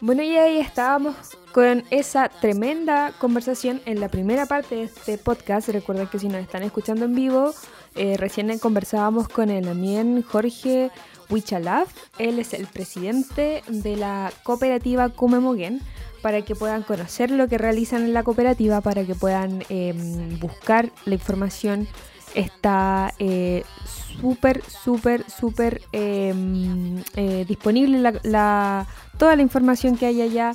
Bueno, y ahí estábamos con esa tremenda conversación en la primera parte de este podcast. Recuerden que si nos están escuchando en vivo, eh, recién conversábamos con el también Jorge Huichalaf. Él es el presidente de la cooperativa Cumemoguén para que puedan conocer lo que realizan en la cooperativa, para que puedan em, buscar la información. Está eh, súper, súper, súper em, eh, disponible la, toda la información que hay allá.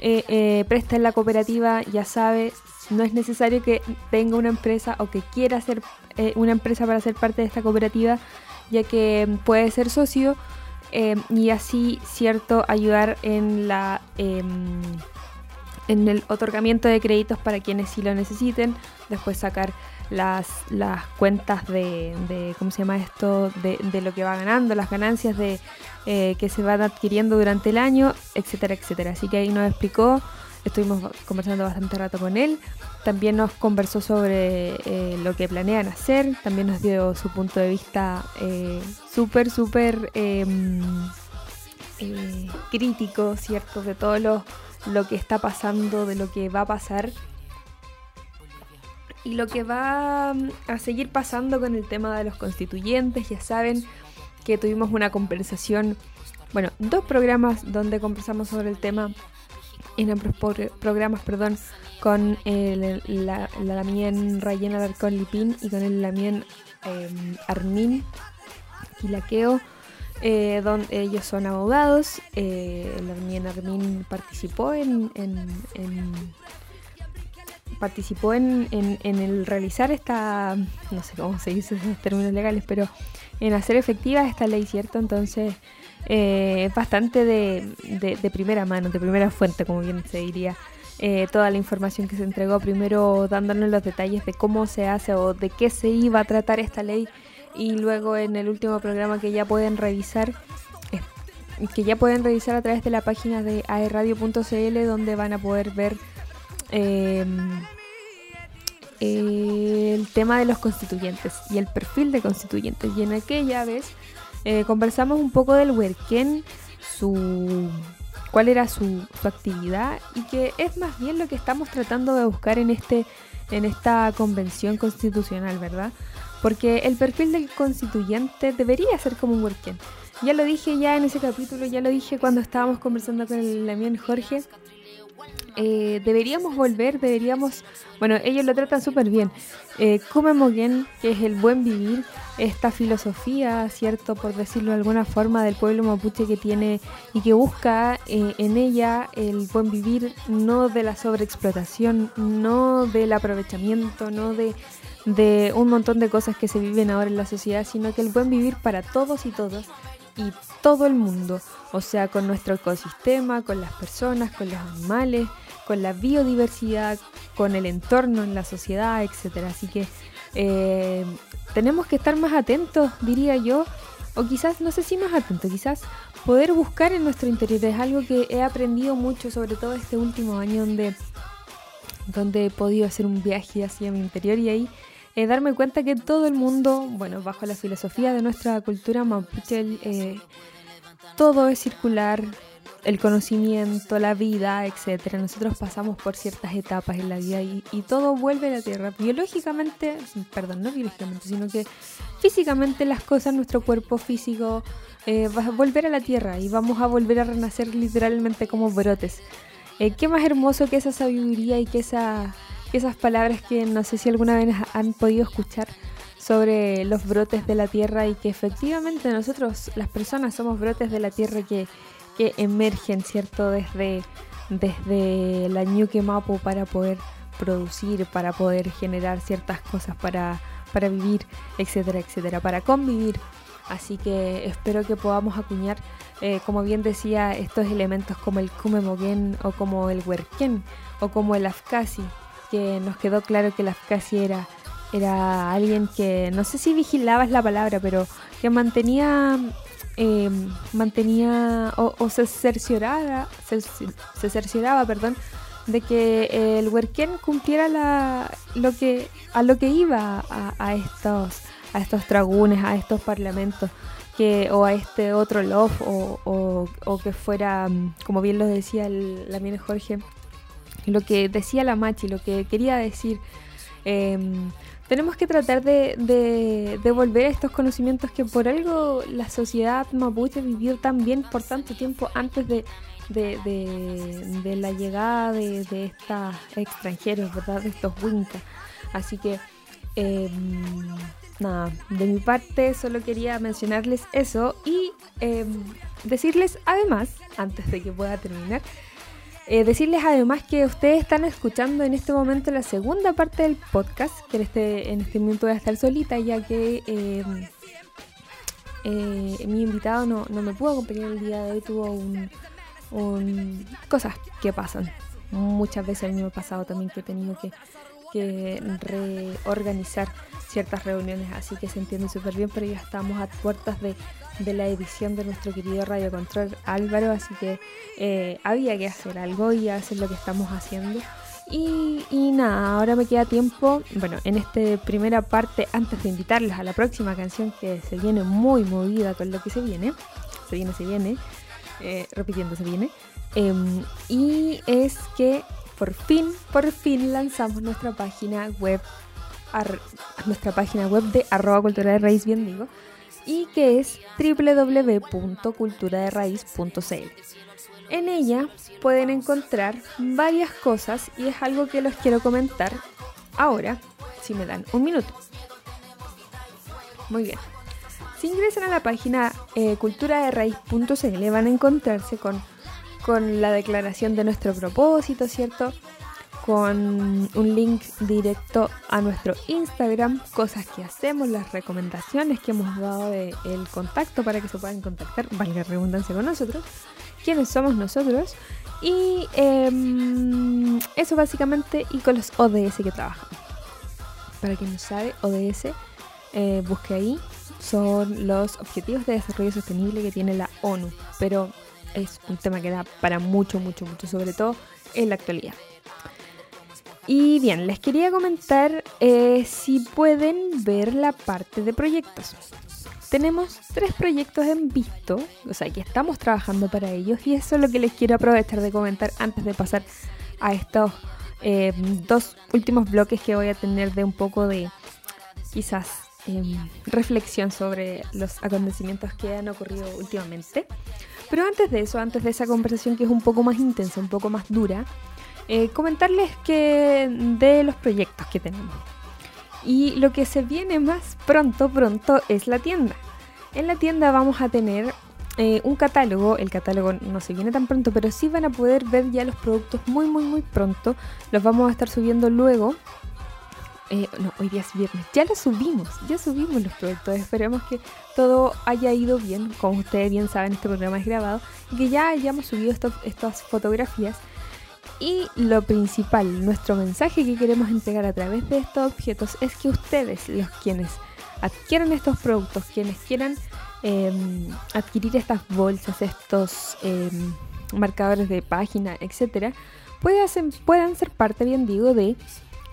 Eh, presta en la cooperativa, ya sabe, no es necesario que tenga una empresa o que quiera ser una empresa para ser parte de esta cooperativa, ya que puede ser socio Em, y así, cierto, ayudar en la em, en el otorgamiento de créditos para quienes sí lo necesiten, después sacar las, las cuentas de, ¿cómo se llama esto? De, de, lo que va ganando, las ganancias de eh, que se van adquiriendo durante el año, etcétera, etcétera. Así que ahí nos explicó, estuvimos conversando bastante rato con él, también nos conversó sobre eh, lo que planean hacer, también nos dio su punto de vista eh, súper, súper em, eh, crítico, ¿cierto? De todo lo, lo que está pasando, de lo que va a pasar y lo que va mm, a seguir pasando con el tema de los constituyentes. Ya saben que tuvimos una conversación, bueno, dos programas donde conversamos sobre el tema en ambos programas, perdón, con el, la, la Lamien Rayen Alarcón Lipín y con el Lamien eh, Armin Quilaqueo, eh, donde ellos son abogados. Eh, el Lamien Armin participó en, en participó en, en, en, el realizar esta, no sé cómo se dice esos términos legales, pero en hacer efectiva esta ley, ¿cierto? Entonces, eh, bastante de, de, primera mano, de primera fuente, como bien se diría, eh, toda la información que se entregó, primero dándonos los detalles de cómo se hace o de qué se iba a tratar esta ley y luego en el último programa que ya pueden revisar que ya pueden revisar a través de la página de aerradio.cl donde van a poder ver eh, el tema de los constituyentes y el perfil de constituyentes y en aquella vez eh, conversamos un poco del Werken, su cuál era su, su, actividad y que es más bien lo que estamos tratando de buscar en este en esta convención constitucional, ¿verdad? Porque el perfil del constituyente debería ser como un Werken. Ya lo dije ya en ese capítulo, ya lo dije cuando estábamos conversando con el Lamien Jorge. Eh, deberíamos volver, deberíamos, bueno, ellos lo tratan súper bien. Eh, Mogen, que es el buen vivir, esta filosofía, ¿cierto? Por decirlo de alguna forma, del pueblo mapuche que tiene y que busca eh, en ella el buen vivir, no de la sobreexplotación, no del aprovechamiento, no de, de un montón de cosas que se viven ahora en la sociedad, sino que el buen vivir para todos y todas y todo el mundo, o sea, con nuestro ecosistema, con las personas, con los animales, con la biodiversidad, con el entorno en la sociedad, etcétera. Así que eh, tenemos que estar más atentos, diría yo, o quizás, no sé si más atentos, quizás poder buscar en nuestro interior. Es algo que he aprendido mucho, sobre todo este último año donde, donde he podido hacer un viaje hacia mi interior y ahí eh, darme cuenta que todo el mundo, bueno, bajo la filosofía de nuestra cultura mapuche, eh, todo es circular, el conocimiento, la vida, etcétera. Nosotros pasamos por ciertas etapas en la vida y, todo vuelve a la tierra. Biológicamente, perdón, no biológicamente, sino que físicamente las cosas, nuestro cuerpo físico eh, va a volver a la tierra y vamos a volver a renacer literalmente como brotes. ¿Qué más hermoso que esa sabiduría y que esa esas palabras que no sé si alguna vez han podido escuchar sobre los brotes de la tierra y que efectivamente nosotros, las personas, somos brotes de la tierra que, que emergen, ¿cierto? Desde, desde la Ñuque Mapu para poder producir, para poder generar ciertas cosas para, para vivir, etcétera, etcétera, para convivir. Así que espero que podamos acuñar, eh, como bien decía, estos elementos como el Kumemogen o como el Werken o como el Afkasi, que nos quedó claro que la casi era, era alguien que, no sé si vigilaba es la palabra, pero que mantenía, eh, mantenía o, se cercioraba, se, cercioraba, perdón, de que el Huerquén cumpliera la, lo que, a lo que iba a, a estos, a estos tragunes, a estos parlamentos que, o a este otro love, o, o, que fuera, mm, como bien lo decía el, la mía Jorge, lo que decía la Machi, lo que quería decir. Em, tenemos que tratar de, de, estos conocimientos que por algo la sociedad mapuche vivió tan bien por tanto tiempo antes de, de la llegada de, estos extranjeros, ¿verdad? De estos wincas. Así que, em, nada, de mi parte solo quería mencionarles eso y em, decirles además, antes de que pueda terminar, eh, decirles además que ustedes están escuchando en este momento la segunda parte del podcast, que en este, en este momento voy a estar solita ya que em, eh, mi invitado no, me pudo acompañar el día de hoy, tuvo un, un, cosas que pasan. Muchas veces a mí me ha pasado también que he tenido que, que reorganizar ciertas reuniones, así que se entiende súper bien, pero ya estamos a puertas de de la edición de nuestro querido Radio Control Álvaro, así que eh, había que hacer algo y hacer lo que estamos haciendo. Y, nada, ahora me queda tiempo, bueno, en esta primera parte, antes de invitarles a la próxima canción que se viene muy movida con lo que se viene, se viene, se viene, eh, repitiendo, se viene, em, y es que por fin, por fin lanzamos nuestra página web, nuestra página web de arroba cultura de raíz, bien digo, y que es www.culturaderaiz.cl. En ella pueden encontrar varias cosas y es algo que los quiero comentar ahora, si me dan un minuto. Muy bien. Si ingresan a la página eh, van a encontrarse con, con la declaración de nuestro propósito, ¿cierto? Con un link directo a nuestro Instagram, cosas que hacemos, las recomendaciones que hemos dado de el contacto para que se puedan contactar, valga redundancia con nosotros, quiénes somos nosotros y em, eso básicamente y con los ODS que trabajamos. Para quien no sabe, ODS, eh, busque ahí, son los Objetivos de Desarrollo Sostenible que tiene la ONU, pero es un tema que da para mucho, mucho, mucho, sobre todo en la actualidad. Y bien, les quería comentar eh, si pueden ver la parte de proyectos. Tenemos tres proyectos en visto, o sea que estamos trabajando para ellos y eso es lo que les quiero aprovechar de comentar antes de pasar a estos eh, dos últimos bloques que voy a tener de un poco de quizás em, reflexión sobre los acontecimientos que han ocurrido últimamente. Pero antes de eso, antes de esa conversación que es un poco más intensa, un poco más dura, eh, comentarles que de los proyectos que tenemos. Y lo que se viene más pronto, pronto es la tienda. En la tienda vamos a tener eh, un catálogo, el catálogo no se viene tan pronto, pero sí van a poder ver ya los productos muy, muy, muy pronto. Los vamos a estar subiendo luego. Eh, no, hoy día es viernes. Ya los subimos, ya subimos los productos. Esperemos que todo haya ido bien. Como ustedes bien saben, este programa es grabado. Y que ya hayamos subido estas fotografías y lo principal, nuestro mensaje que queremos entregar a través de estos objetos es que ustedes, los quienes adquieran estos productos, quienes quieran em, adquirir estas bolsas, estos em, marcadores de página, etcétera, puedan, puedan ser parte, bien digo, de,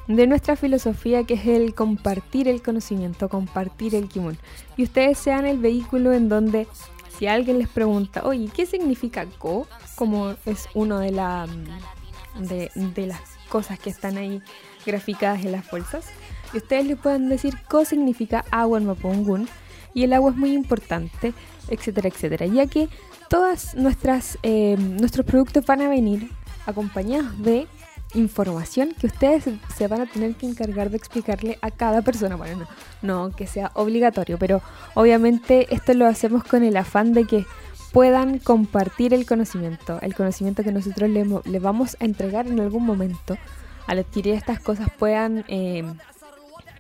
de nuestra filosofía que es el compartir el conocimiento, compartir el kimun. Y ustedes sean el vehículo en donde si alguien les pregunta, oye, ¿qué significa Go? Como es uno de la de, las cosas que están ahí graficadas en las bolsas. Y ustedes le pueden decir qué significa agua en Mapungun y el agua es muy importante, etcétera, etcétera, ya que todas nuestras eh, nuestros productos van a venir acompañados de información que ustedes se van a tener que encargar de explicarle a cada persona. Bueno, no, no que sea obligatorio, pero obviamente esto lo hacemos con el afán de que puedan compartir el conocimiento, el conocimiento que nosotros le, vamos a entregar en algún momento. Al adquirir estas cosas puedan eh,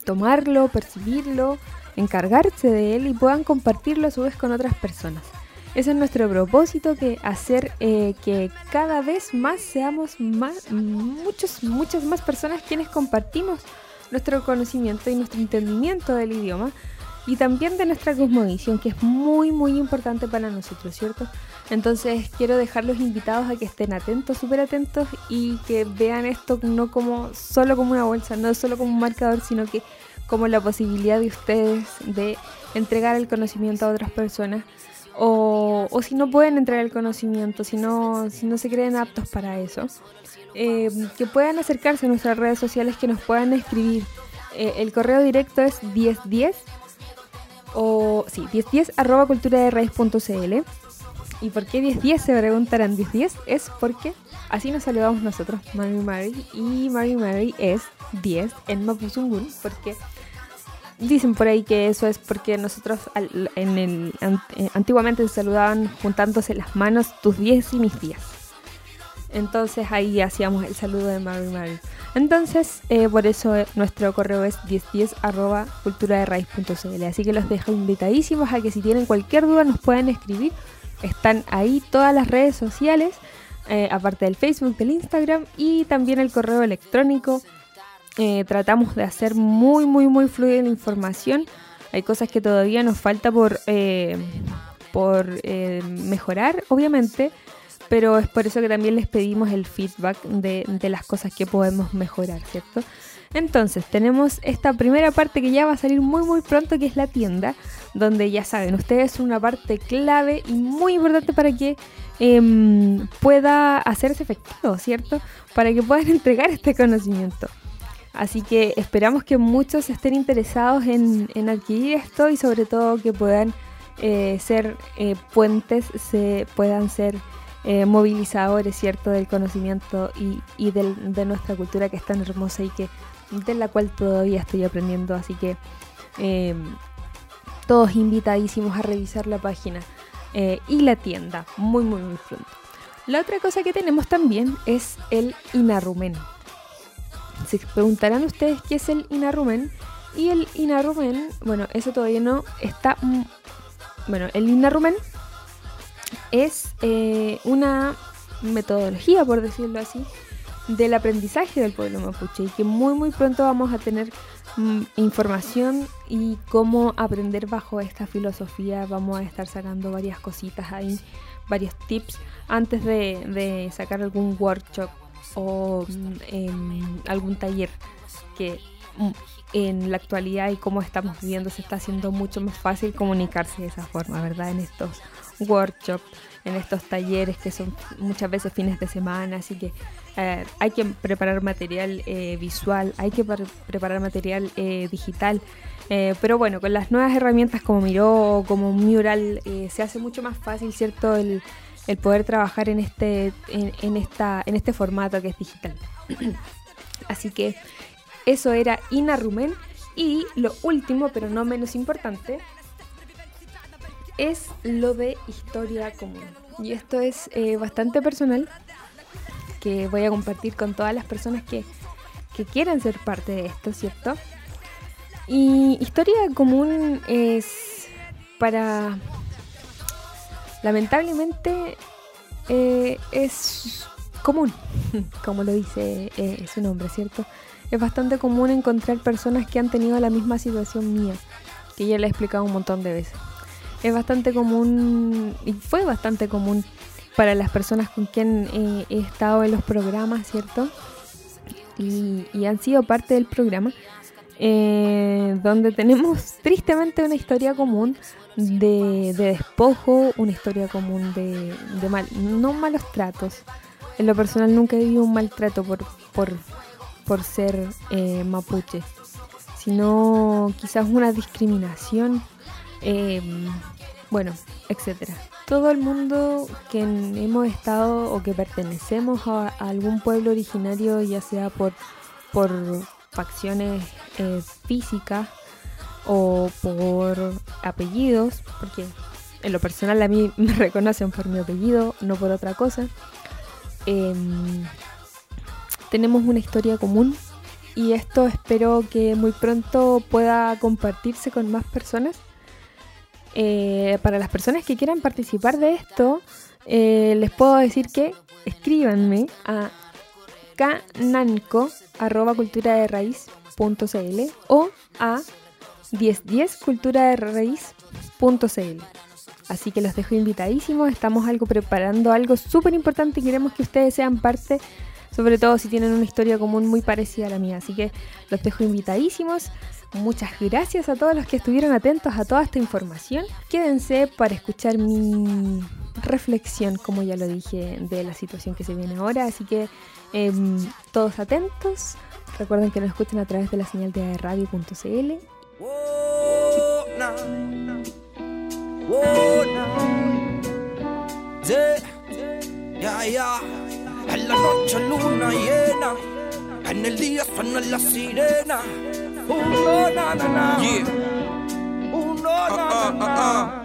tomarlo, percibirlo, encargarse de él y puedan compartirlo a su vez con otras personas. Ese es nuestro propósito, que hacer eh, que cada vez más seamos más, muchos, muchas más personas quienes compartimos nuestro conocimiento y nuestro entendimiento del idioma y también de nuestra cosmovisión, que es muy, muy importante para nosotros, ¿cierto? Entonces quiero dejarlos invitados a que estén atentos, súper atentos y que vean esto no como solo como una bolsa, no solo como un marcador, sino que como la posibilidad de ustedes de entregar el conocimiento a otras personas o, o si no pueden entregar el conocimiento, si no, si no se creen aptos para eso, eh, que puedan acercarse a nuestras redes sociales, que nos puedan escribir. Eh, el correo directo es 1010 o sí, 1010 arroba cultura de raíz.cl. ¿Y por qué 1010? Se preguntarán. 1010 es porque así nos saludamos nosotros, Mary Mary. Y Mary Mary es 10 en Mapuzungun, porque dicen por ahí que eso es porque nosotros en el, eh, antiguamente se saludaban juntándose las manos tus 10 y mis 10. Entonces ahí hacíamos el saludo de Mary Mary. Entonces, eh, por eso eh, nuestro correo es 1010 arroba cultura de raíz.cl. Así que los dejo invitadísimos a que si tienen cualquier duda nos puedan escribir. Están ahí todas las redes sociales, eh, aparte del Facebook, del Instagram y también el correo electrónico. tratamos de hacer muy, muy, muy fluida la información. Hay cosas que todavía nos falta por, por mejorar, obviamente pero es por eso que también les pedimos el feedback de, las cosas que podemos mejorar, ¿cierto? Entonces, tenemos esta primera parte que ya va a salir muy muy pronto, que es la tienda, donde ya saben, ustedes son una parte clave y muy importante para que em, pueda hacerse efectivo, ¿cierto? Para que puedan entregar este conocimiento. Así que esperamos que muchos estén interesados en, adquirir esto y sobre todo que puedan eh, ser eh, puentes, se puedan ser eh, movilizadores, ¿cierto?, del conocimiento y, de nuestra cultura que es tan hermosa y que de la cual todavía estoy aprendiendo. Así que em, todos invitadísimos a revisar la página eh, y la tienda muy, muy, muy pronto. La otra cosa que tenemos también es el Inarumen. Se preguntarán ustedes qué es el Inarumen. Y el Inarumen, bueno, eso todavía no está... Bueno, el Inarumen es eh, una metodología, por decirlo así, del aprendizaje del pueblo mapuche y que muy muy pronto vamos a tener mm, información y cómo aprender bajo esta filosofía. Vamos a estar sacando varias cositas ahí, varios tips antes de, sacar algún workshop o mm, algún taller que mm, en la actualidad y cómo estamos viviendo se está haciendo mucho más fácil comunicarse de esa forma, ¿verdad? En estos workshops, en estos talleres que son muchas veces fines de semana, así que eh, hay que preparar material eh, visual, hay que preparar material eh, digital. pero bueno, con las nuevas herramientas como Miro como Mural se hace mucho más fácil, ¿cierto? El, poder trabajar en este, en, esta, en este formato que es digital. Así que eso era Inarumen. Y lo último, pero no menos importante, es lo de historia común. Y esto es eh, bastante personal, que voy a compartir con todas las personas que, que quieran ser parte de esto, ¿cierto? Y historia común es para... Lamentablemente eh, es común, como lo dice eh, su nombre, ¿cierto? Es bastante común encontrar personas que han tenido la misma situación mía, que ya le he explicado un montón de veces es bastante común y fue bastante común para las personas con quien eh, he estado en los programas, ¿cierto? Y, han sido parte del programa, eh, donde tenemos tristemente una historia común de, despojo, una historia común de, mal, no malos tratos. En lo personal nunca he vivido un maltrato por, por, por ser eh, mapuche, sino quizás una discriminación bueno, etcétera. Todo el mundo que hemos estado o que pertenecemos a, algún pueblo originario, ya sea por, por facciones eh, físicas o por apellidos, porque en lo personal a mí me reconocen por mi apellido, no por otra cosa. Em, tenemos una historia común y esto espero que muy pronto pueda compartirse con más personas eh, para las personas que quieran participar de esto, eh, les puedo decir que escríbanme a cananco o a 1010 Así que los dejo invitadísimos, estamos algo preparando algo súper importante y queremos que ustedes sean parte, sobre todo si tienen una historia común muy parecida a la mía. Así que los dejo invitadísimos Muchas gracias a todos los que estuvieron atentos a toda esta información. Quédense para escuchar mi reflexión, como ya lo dije, de la situación que se viene ahora. Así que em, todos atentos. Recuerden que nos escuchan a través de la señal de radio.cl. En la noche luna llena, en el día suena la sirena. Uno, na, na, na. Uno, na, na, na.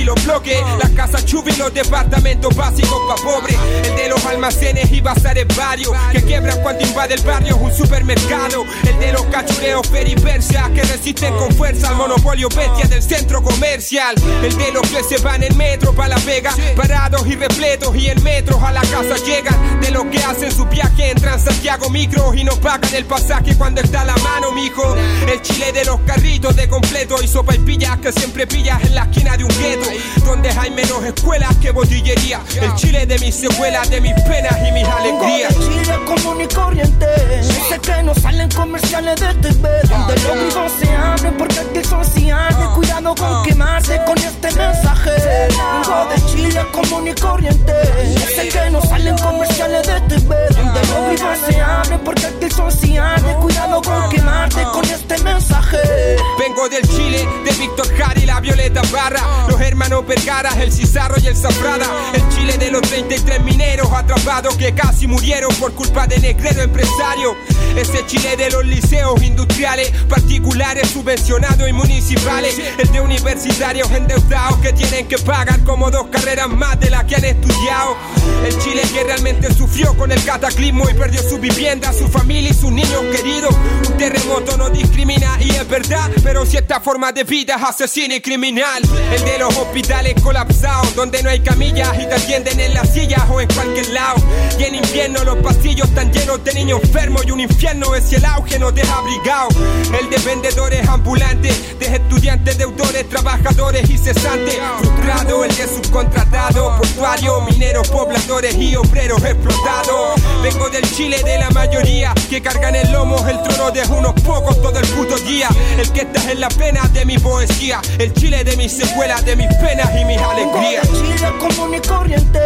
y los bloques las casas chubi, los departamentos básicos pa' pobre. El de los almacenes y bazares varios. Que quiebran cuando invade el barrio un supermercado. El de los cachureos peripersia que resisten con fuerza al monopolio bestia del centro comercial. El de los que se van en metro pa' la vega. Parados y repletos y en metros a la casa llegan. De los que hacen su viaje en Santiago Micro y no pagan el pasaje cuando está la mano, mijo. El chile de los carritos de completo y sopa y pillas que siempre pillas en la esquina de un gueto donde hay menos escuelas que botillería. El Chile de mis secuelas, de mis penas y mis alegrías. El Chile común y corriente. Sé que no salen comerciales de TV. Donde los grifos se abren porque aquí son sociales. Cuidado con quemarse con este mensaje. Vengo de Chile común y corriente. Sé que no salen comerciales de TV. Donde los grifos se abren porque aquí son sociales. Cuidado con quemarte con este mensaje. Vengo del Chile de Víctor Jara y la Violeta Barra. Los hermanos Vergara el Cizarro y el Zafrada. El Chile de los 33 mineros atrapados que casi murieron por culpa de negrero empresario. Ese Chile de los liceos industriales, particulares, subvencionados y municipales. El de universitarios endeudados que tienen que pagar como dos carreras más de las que han estudiado. El Chile que realmente sufrió con el cataclismo y perdió su vivienda, su familia y sus niños queridos. Un terremoto no discrimina y es verdad, pero si esta forma de vida es asesina y criminal. El de los hospitales colapsados, donde no hay camillas y te atienden en las sillas o en cualquier lado. Y en invierno los pasillos están llenos de niños enfermos y un infierno es si el auge no deja abrigado. El de vendedores ambulantes, de estudiantes, deudores, trabajadores y cesantes. Frustrado, el de subcontratado, portuario, mineros, pobladores y obreros explotados. Vengo del Chile de la mayoría que cargan el lomo el trono de unos pocos todo el puto día. El que está en la pena de mi poesía, el Chile de mis secuelas, de mis penas y mis alegrías. Chile común y corriente.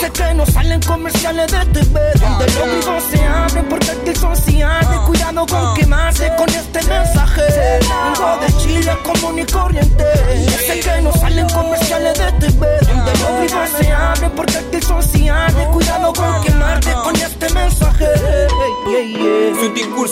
Sé que no salen comerciales de TV. Donde los grifos se abren porque aquí son sociales. Cuidado con quemarse con este mensaje. Vengo de Chile común y corriente. Sé que no salen comerciales de TV.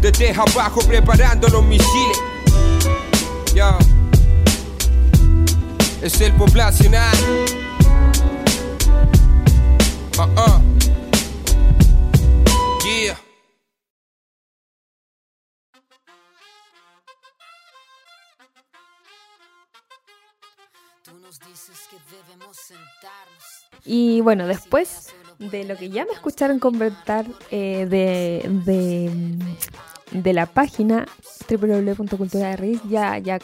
Desde abajo preparando los misiles. Es el poblacional. Uh uh. Y bueno, después de lo que ya me escucharon comentar eh, de, de, de la página www.cultura de raíz, ya, ya,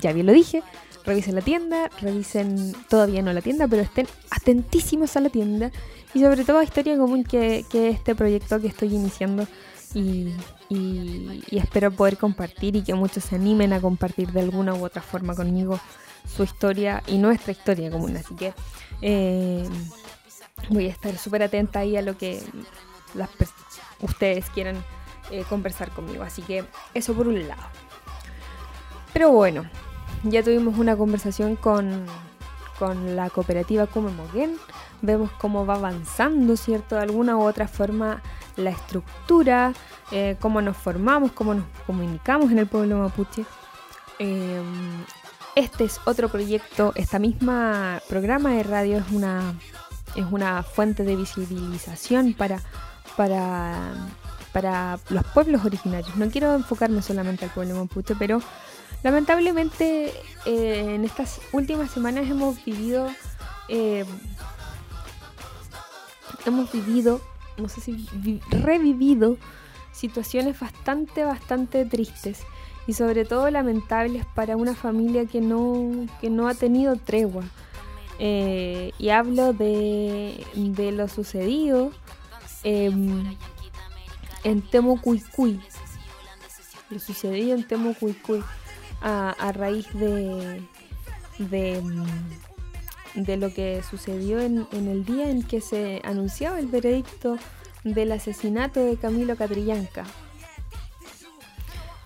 ya bien lo dije. Revisen la tienda, revisen todavía no la tienda, pero estén atentísimos a la tienda y sobre todo a Historia Común, que, que es este proyecto que estoy iniciando y, y- espero poder compartir y que muchos se animen a compartir de alguna u otra forma conmigo su historia y nuestra historia común. Así que eh, voy a estar súper atenta ahí a lo que las ustedes quieran eh, conversar conmigo. Así que eso por un lado. Pero bueno, ya tuvimos una conversación con, con la cooperativa Come Moguén. Vemos cómo va avanzando, ¿cierto? De alguna u otra forma la estructura, eh, cómo nos formamos, cómo nos comunicamos en el pueblo mapuche. Eh, este es otro proyecto, esta misma programa de radio es una, es una fuente de visibilización para, para, para los pueblos originarios. No quiero enfocarme solamente al pueblo mapuche, pero lamentablemente eh, en estas últimas semanas hemos vivido, eh, hemos vivido, no sé si vi- revivido situaciones bastante, bastante tristes y sobre todo lamentables para una familia que no, que no ha tenido tregua. Eh, y hablo de, lo sucedido em, en Temucuicui. Lo sucedido en Temucuicui a, a raíz de, de, mm, de lo que sucedió en, en el día en que se anunciaba el veredicto del asesinato de Camilo Catrillanca.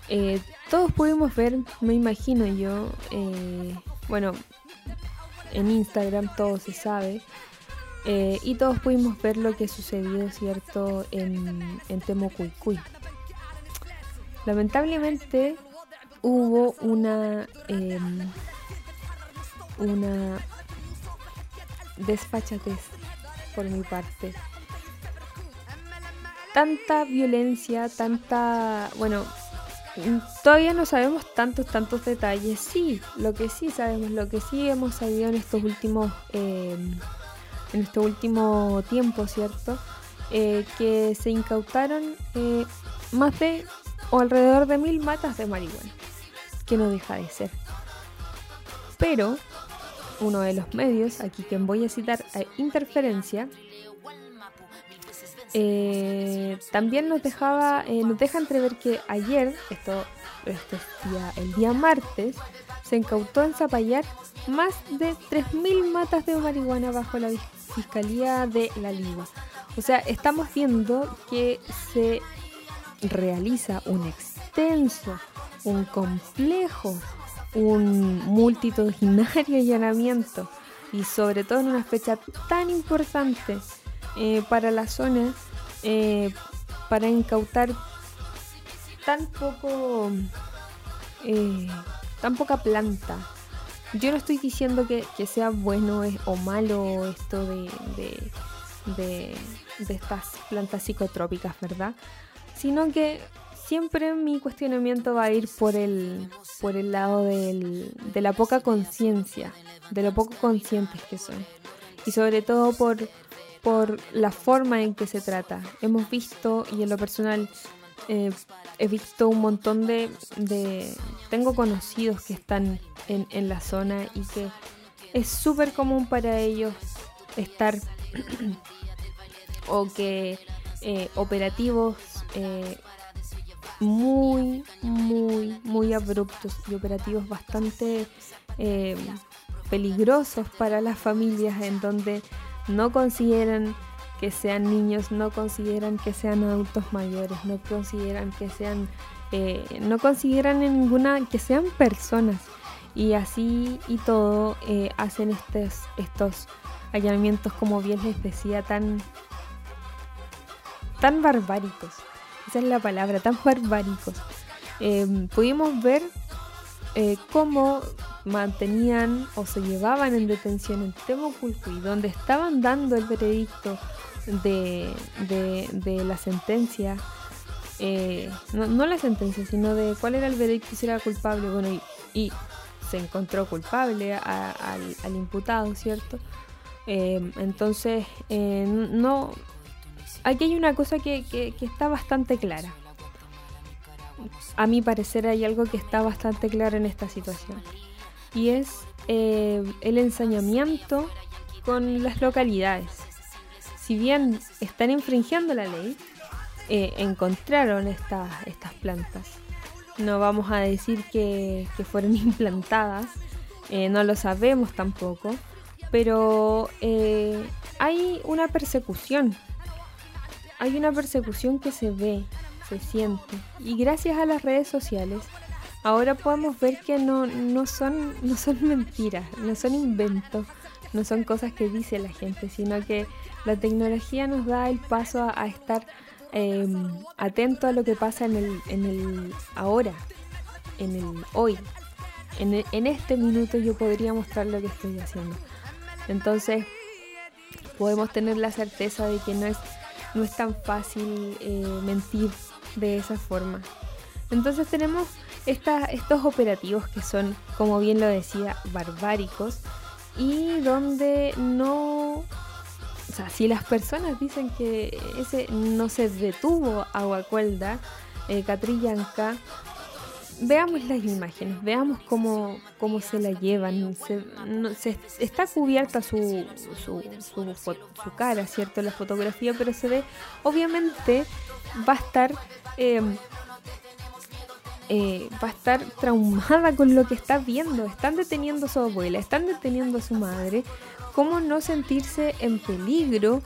Eh, todos pudimos ver, me imagino yo, eh, bueno, en Instagram todo se sabe, eh, y todos pudimos ver lo que sucedió, ¿cierto?, en, en. Lamentablemente hubo una, em, una por mi parte tanta violencia, tanta, bueno, mm, todavía no sabemos tantos, tantos detalles. Sí, lo que sí sabemos, lo que sí hemos sabido en estos últimos, eh, en este último tiempo, ¿cierto? Eh, que se incautaron eh, más de o alrededor de mil matas de marihuana, que no deja de ser. Pero uno de los medios, aquí que voy a citar a Interferencia, eh, también nos dejaba, nos deja entrever que ayer, esto, este día, el día martes, se incautó en Zapallar más de 3.000 matas de marihuana bajo la Fiscalía de la Ligua. O sea, estamos viendo que se realiza un extenso, un complejo, un multitudinario allanamiento y sobre todo en una fecha tan importante eh, para la zona eh, para incautar tan poco eh, tan poca planta. Yo no estoy diciendo que, sea bueno o malo esto de, de, de- de estas plantas psicotrópicas verdad sino que siempre mi cuestionamiento va a ir por el por el lado del- de la poca conciencia de lo poco conscientes que son. Y sobre todo por por la forma en que se trata. Hemos visto, y en lo personal, he visto un montón de, Tengo conocidos que están en, en la zona y que es súper común para ellos estar o que eh, operativos eh, muy, muy, muy abruptos y operativos bastante eh, peligrosos para las familias en donde no consideran que sean niños, no consideran que sean adultos mayores, no consideran que sean, eh, no consideran en ninguna que sean personas. Y así y todo eh, hacen estos, estos allanamientos como bien les decía tan tan barbáricos. Esa es la palabra tan barbáricos. Eh, pudimos ver eh, cómo mantenían o se llevaban en detención en Temuculcuy, donde estaban dando el veredicto de, de- la sentencia, eh, no, no la sentencia, sino de cuál era el veredicto si era culpable, bueno, y, y se encontró culpable al, imputado, ¿cierto? Eh, entonces, eh, no, aquí hay una cosa que- que está bastante clara a mi parecer hay algo que está bastante claro en esta situación y es eh, el ensañamiento con las localidades. Si bien están infringiendo la ley, eh, encontraron estas plantas. No vamos a decir que, fueron implantadas, eh, no lo sabemos tampoco, pero hay una persecución. Hay una persecución que se ve, se siente. Y gracias a las redes sociales ahora podemos ver que no, no, son, no son mentiras, no son inventos, no son cosas que dice la gente, sino que la tecnología nos da el paso a, estar eh, atento a lo que pasa en el, en el ahora, en el hoy. En, en este minuto yo podría mostrar lo que estoy haciendo. Entonces podemos tener la certeza de que no es, no es tan fácil eh, mentir de esa forma. Entonces tenemos estos operativos que son, como bien lo decía, barbáricos y donde no... O sea, si las personas dicen que ese no se detuvo Aguacuelda, eh, Catrillanca, veamos las imágenes, veamos cómo, cómo se la llevan. Se, está cubierta su, su, su, su cara, ¿cierto? La fotografía, pero se ve, obviamente, va a estar... eh, eh, va a estar traumada con lo que está viendo. Están deteniendo a su abuela, están deteniendo a su madre. ¿Cómo no sentirse en peligro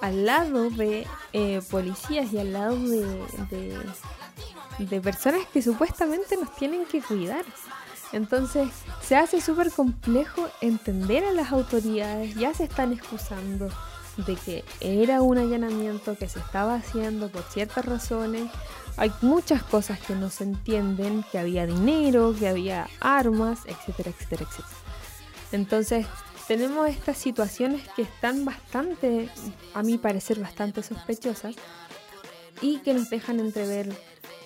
al lado de eh, policías y al lado de, de personas que supuestamente nos tienen que cuidar? Entonces se hace súper complejo entender a las autoridades, ya se están excusando de que era un allanamiento que se estaba haciendo por ciertas razones. Hay muchas cosas que no se entienden, que había dinero, que había armas, etcétera, etcétera, etcétera. Entonces tenemos estas situaciones que están bastante, a mi parecer, bastante sospechosas y que nos dejan entrever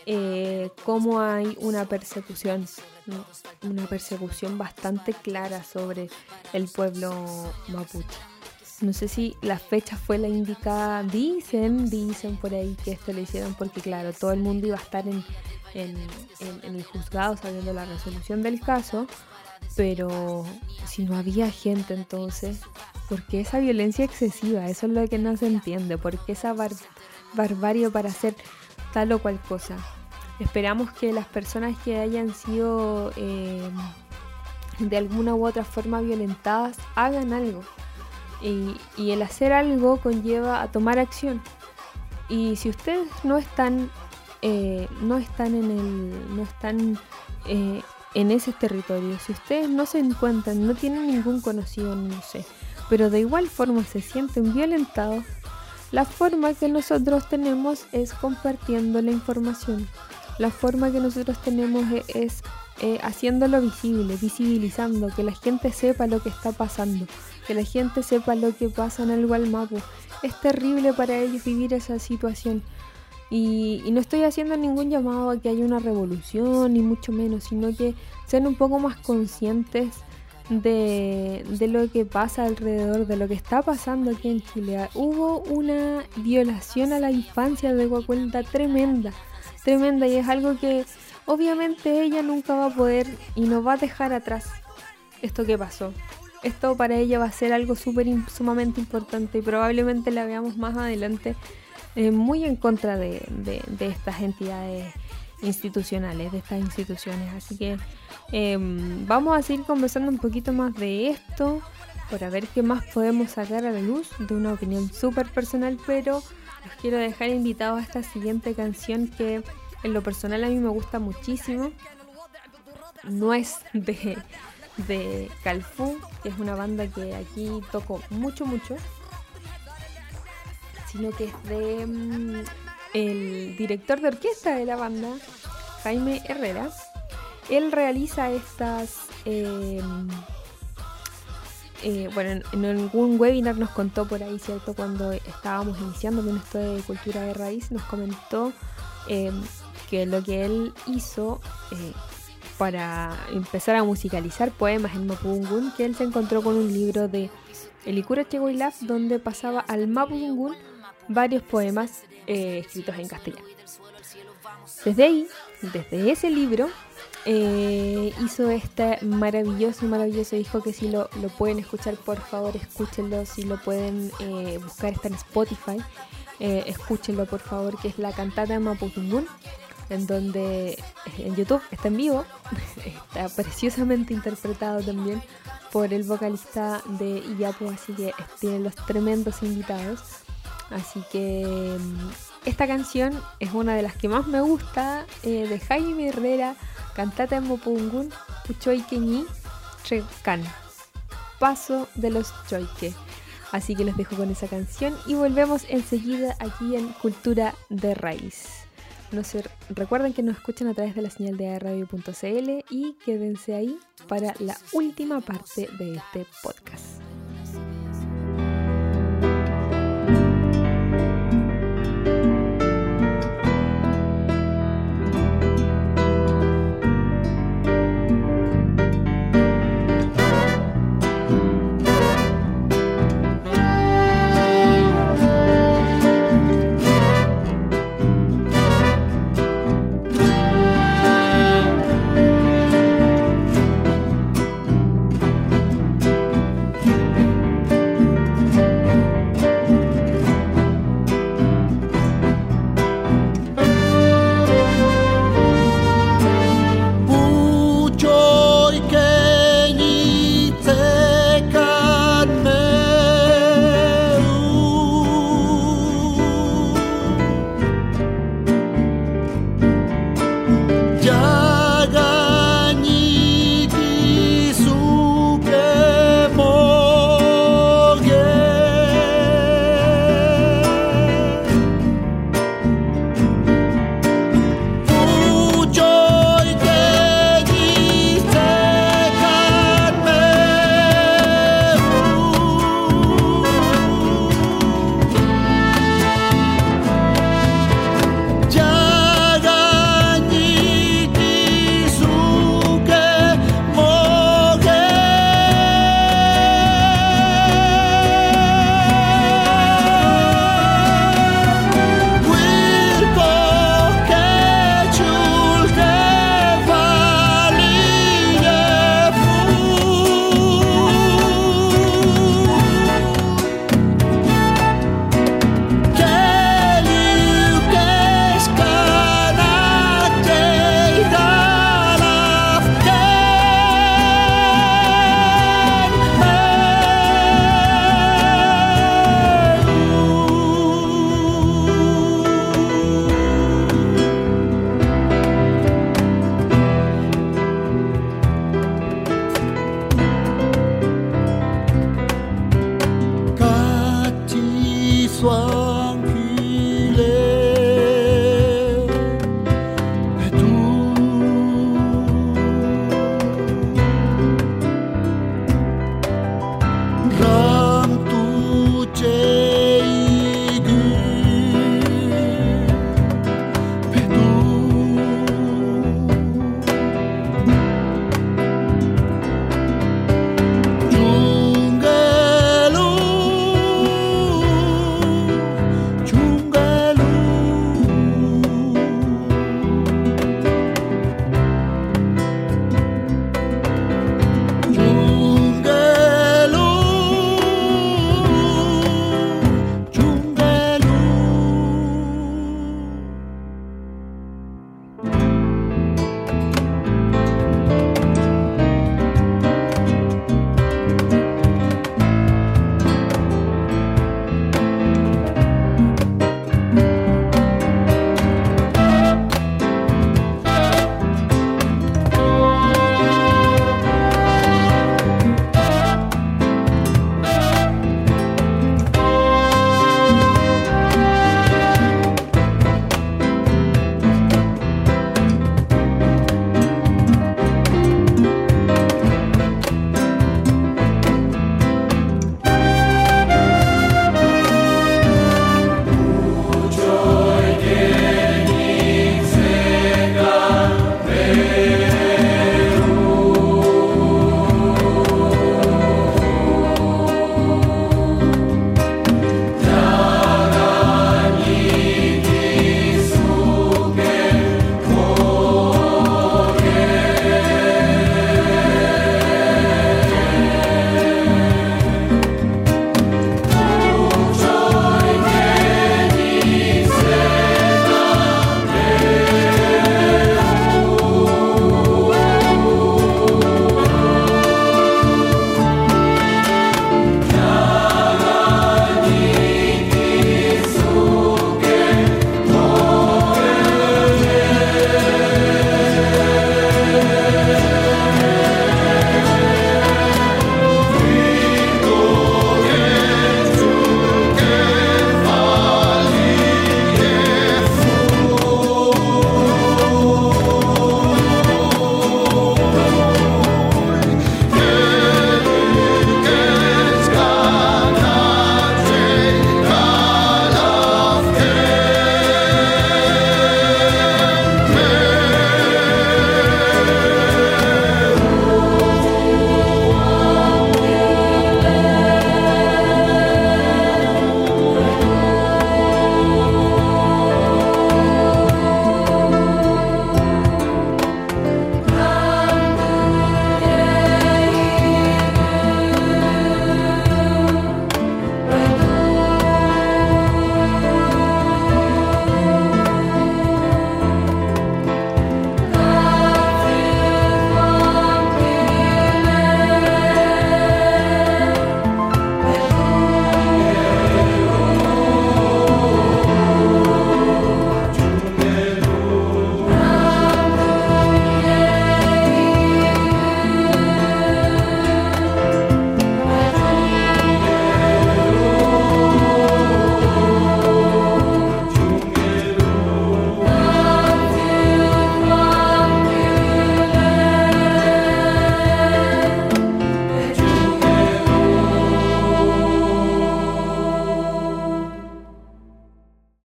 eh, cómo hay una persecución, ¿no? una persecución bastante clara sobre el pueblo mapuche. No sé si la fecha fue la indicada, dicen, dicen por ahí que esto lo hicieron porque claro, todo el mundo iba a estar en, el juzgado sabiendo la resolución del caso, pero si no había gente entonces, ¿por qué esa violencia excesiva? Eso es lo que no se entiende, ¿por qué esa bar- barbarie para hacer tal o cual cosa? Esperamos que las personas que hayan sido eh, de alguna u otra forma violentadas hagan algo. Y, el hacer algo conlleva a tomar acción. Y si ustedes no están, eh, no están en el, no están eh, en ese territorio, si ustedes no se encuentran, no tienen ningún conocido, no sé, pero de igual forma se sienten violentados, la forma que nosotros tenemos es compartiendo la información. La forma que nosotros tenemos e- es, eh, haciéndolo visible, visibilizando, que la gente sepa lo que está pasando, que la gente sepa lo que pasa en el Gualmapu. Es terrible para ellos vivir esa situación. Y, y no estoy haciendo ningún llamado a que haya una revolución, ni mucho menos, sino que sean un poco más conscientes de, de lo que pasa alrededor, de lo que está pasando aquí en Chile. Hubo una violación a la infancia de Guacuelta tremenda, tremenda, y es algo que obviamente ella nunca va a poder y no va a dejar atrás esto que pasó. Esto para ella va a ser algo súper sumamente importante y probablemente la veamos más adelante eh, muy en contra de, de- de estas entidades institucionales, de estas instituciones. Así que em, vamos a seguir conversando un poquito más de esto para ver qué más podemos sacar a la luz de una opinión súper personal, pero los quiero dejar invitados a esta siguiente canción que en lo personal a mí me gusta muchísimo. No es de, de Calfú, que es una banda que aquí toco mucho, mucho, sino que es de mm, el director de orquesta de la banda, Jaime Herrera. Él realiza estas... eh, eh, bueno, en, algún webinar nos contó por ahí, ¿cierto? Cuando estábamos iniciando con esto de cultura de raíz, nos comentó eh, que lo que él hizo eh, para empezar a musicalizar poemas en Mapudungun, que él se encontró con un libro de Elikura Chegoilaf donde pasaba al Mapudungun varios poemas eh, escritos en castellano. Desde ahí, desde ese libro, eh, hizo este maravilloso, maravilloso disco que si lo, lo pueden escuchar, por favor, escúchenlo. Si lo pueden eh, buscar, está en Spotify. eh, escúchenlo, por favor, que es la cantata Mapudungun, en donde eh, en YouTube está en vivo, está preciosamente interpretado también por el vocalista de Iyapu, así que tiene los tremendos invitados. Así que mm, esta canción es una de las que más me gusta eh, de Jaime Herrera, cantata en Mopungun, Puchoikeñi, Trekan, Paso de los Choike. Así que los dejo con esa canción y volvemos enseguida aquí en Cultura de Raíz. No se, recuerden que nos escuchan a través de la señal de radio.cl y quédense ahí para la última parte de este podcast.